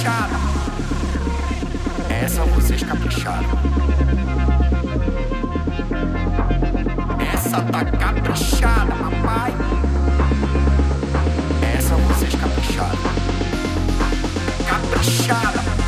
capricharam. Essa vocês é capricharam. Essa tá caprichada, papai. Essa vocês capricharam. É caprichada, papai.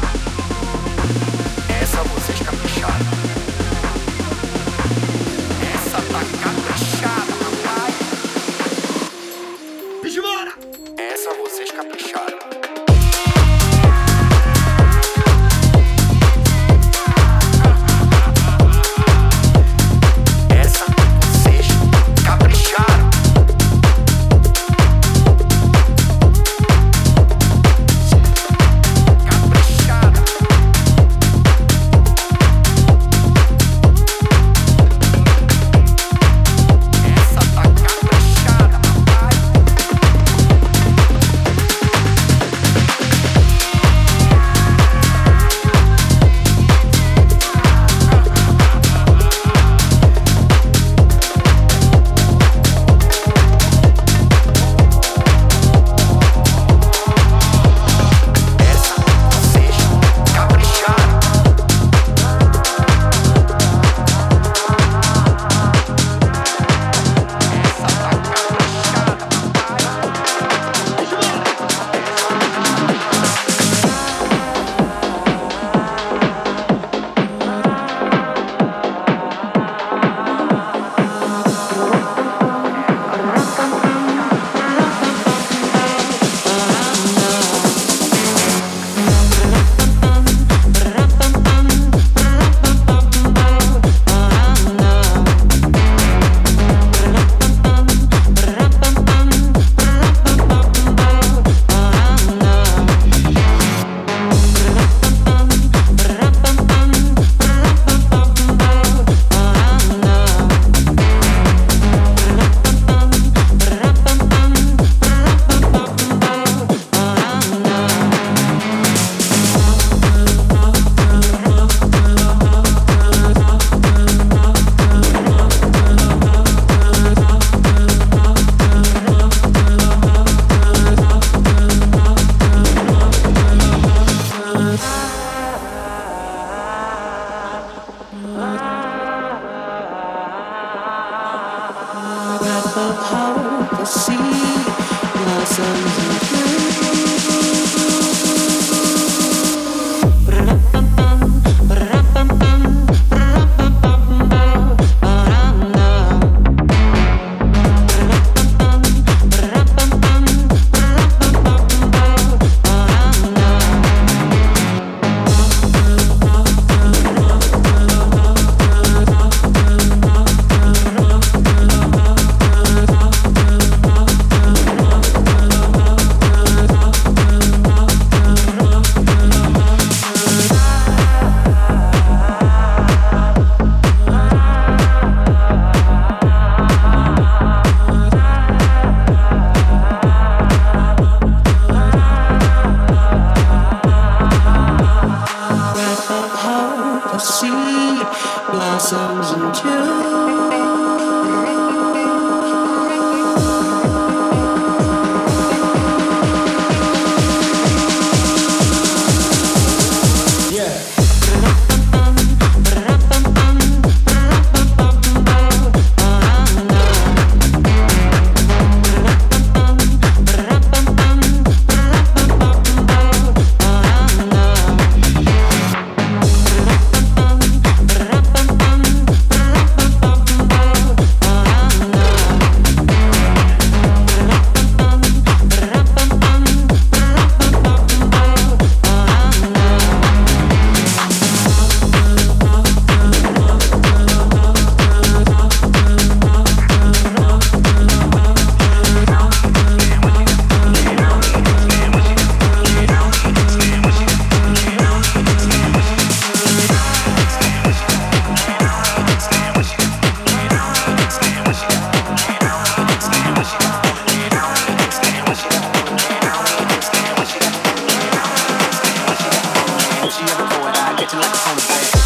She ever call I catch you like a phone.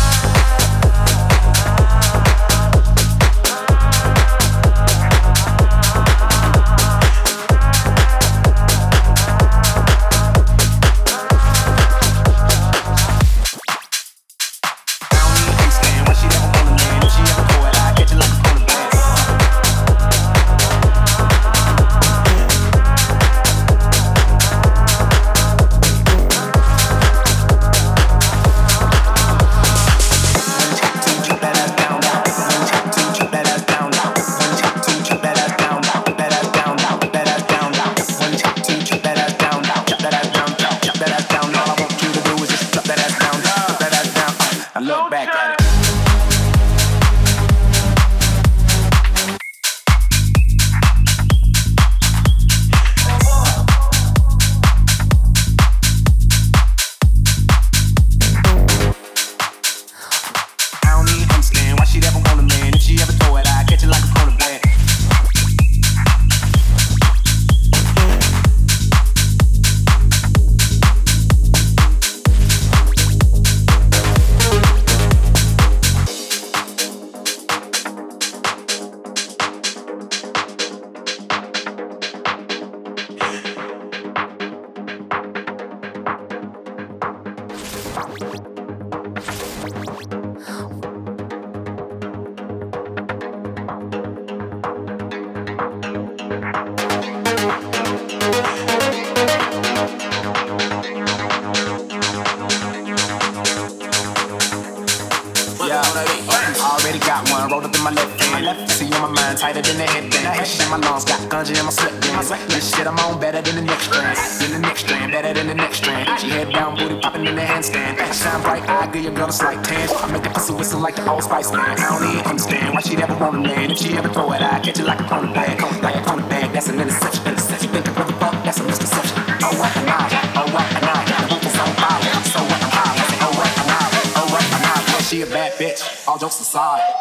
than anything. I hate in my lungs, got ganja in my slip, bands. This shit I'm on better than the next strand. Than the next strand, better than the next strand. She head down, booty popping in the handstand. Shine bright, I give your girl a slight tan. I make the pussy whistle like the old Spice man. I don't even understand why she never want a man. If she ever throw it, I catch it like a cornerback. Like a cornerback, that's an interception. Interception, think I'm a fuck? that's a misconception. Oh, what the night, oh, what a night. The roof is on so what a night. Oh, what a night, oh, what a night. She a bad bitch, all jokes aside.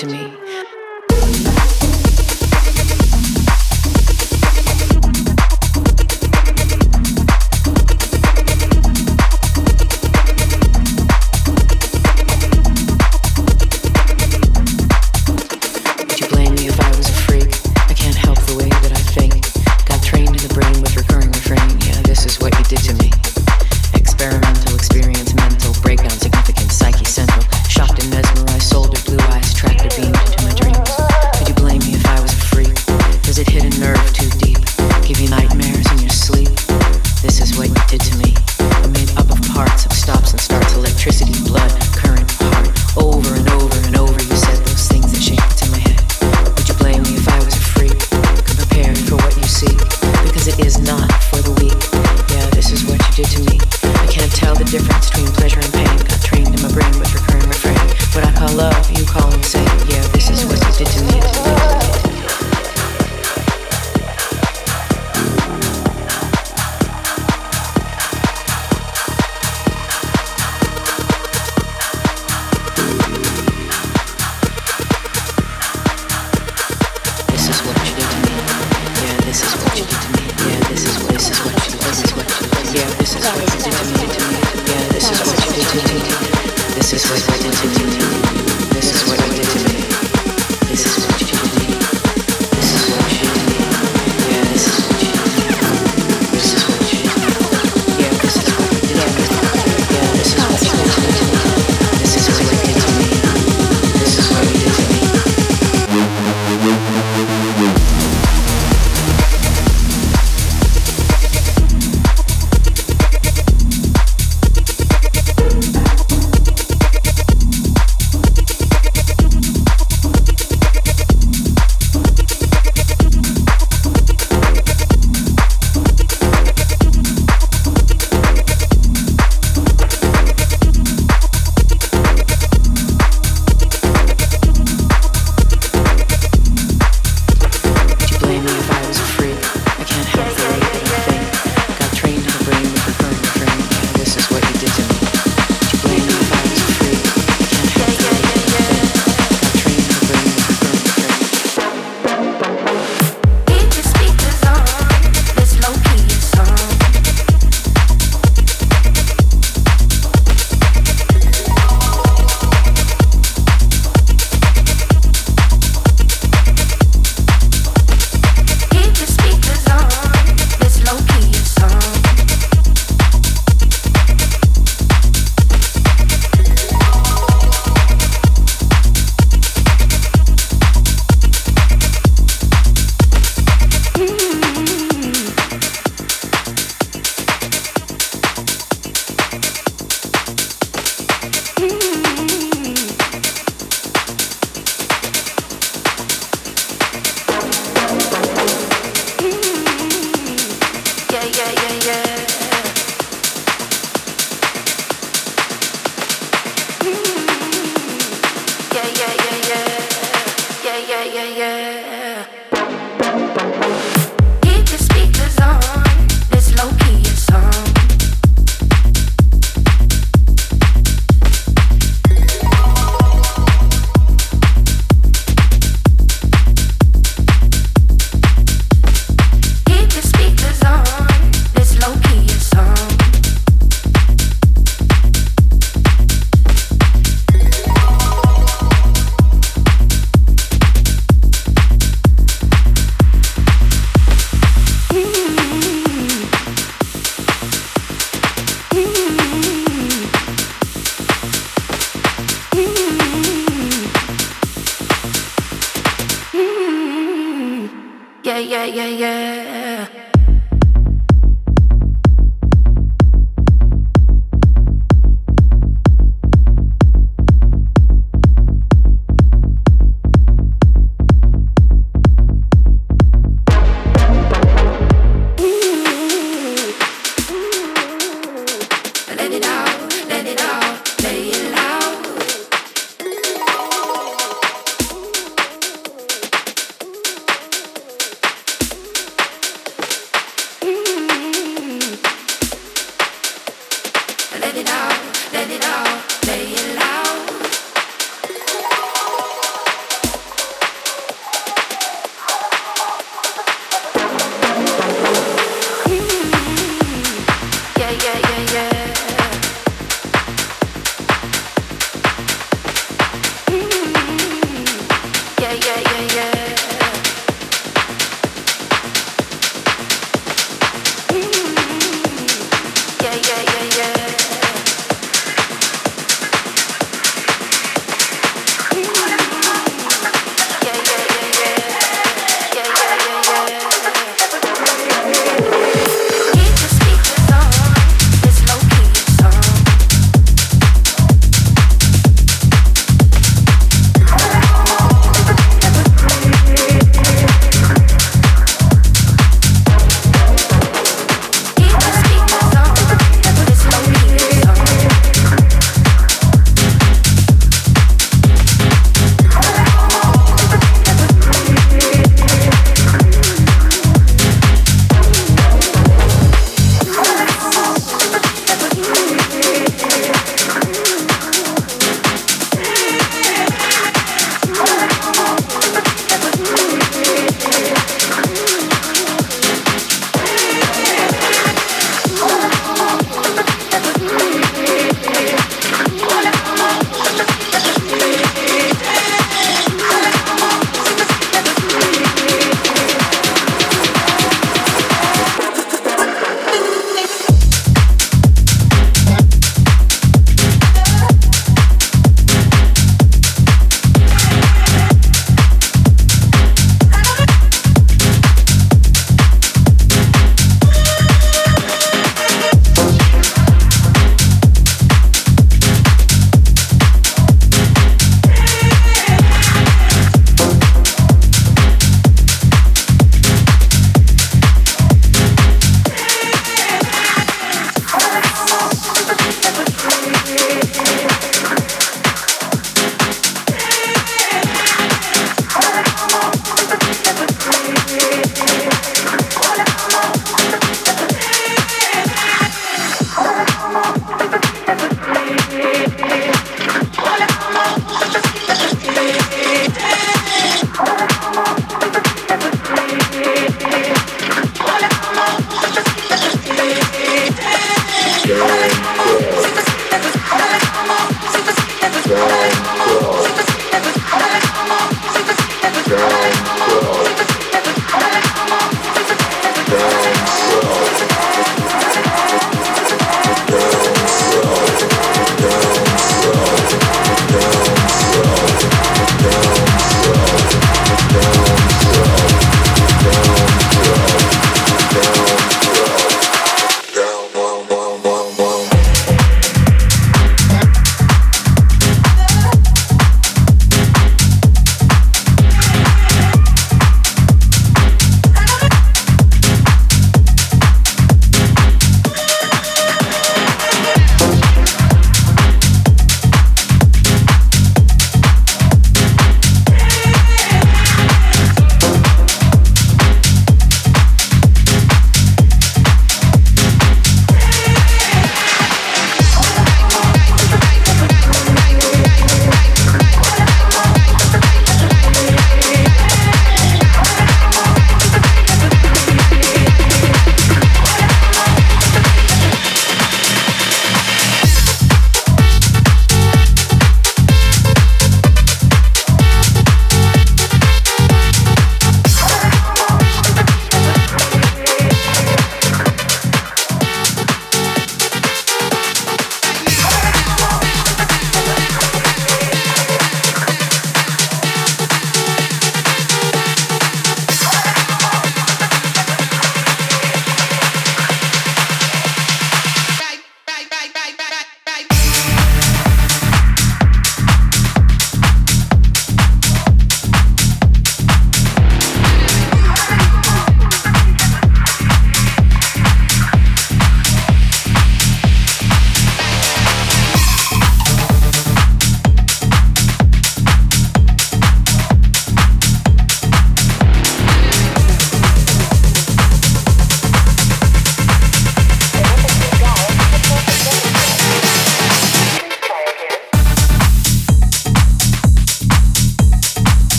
To me.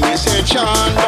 Down Babylon now. Chant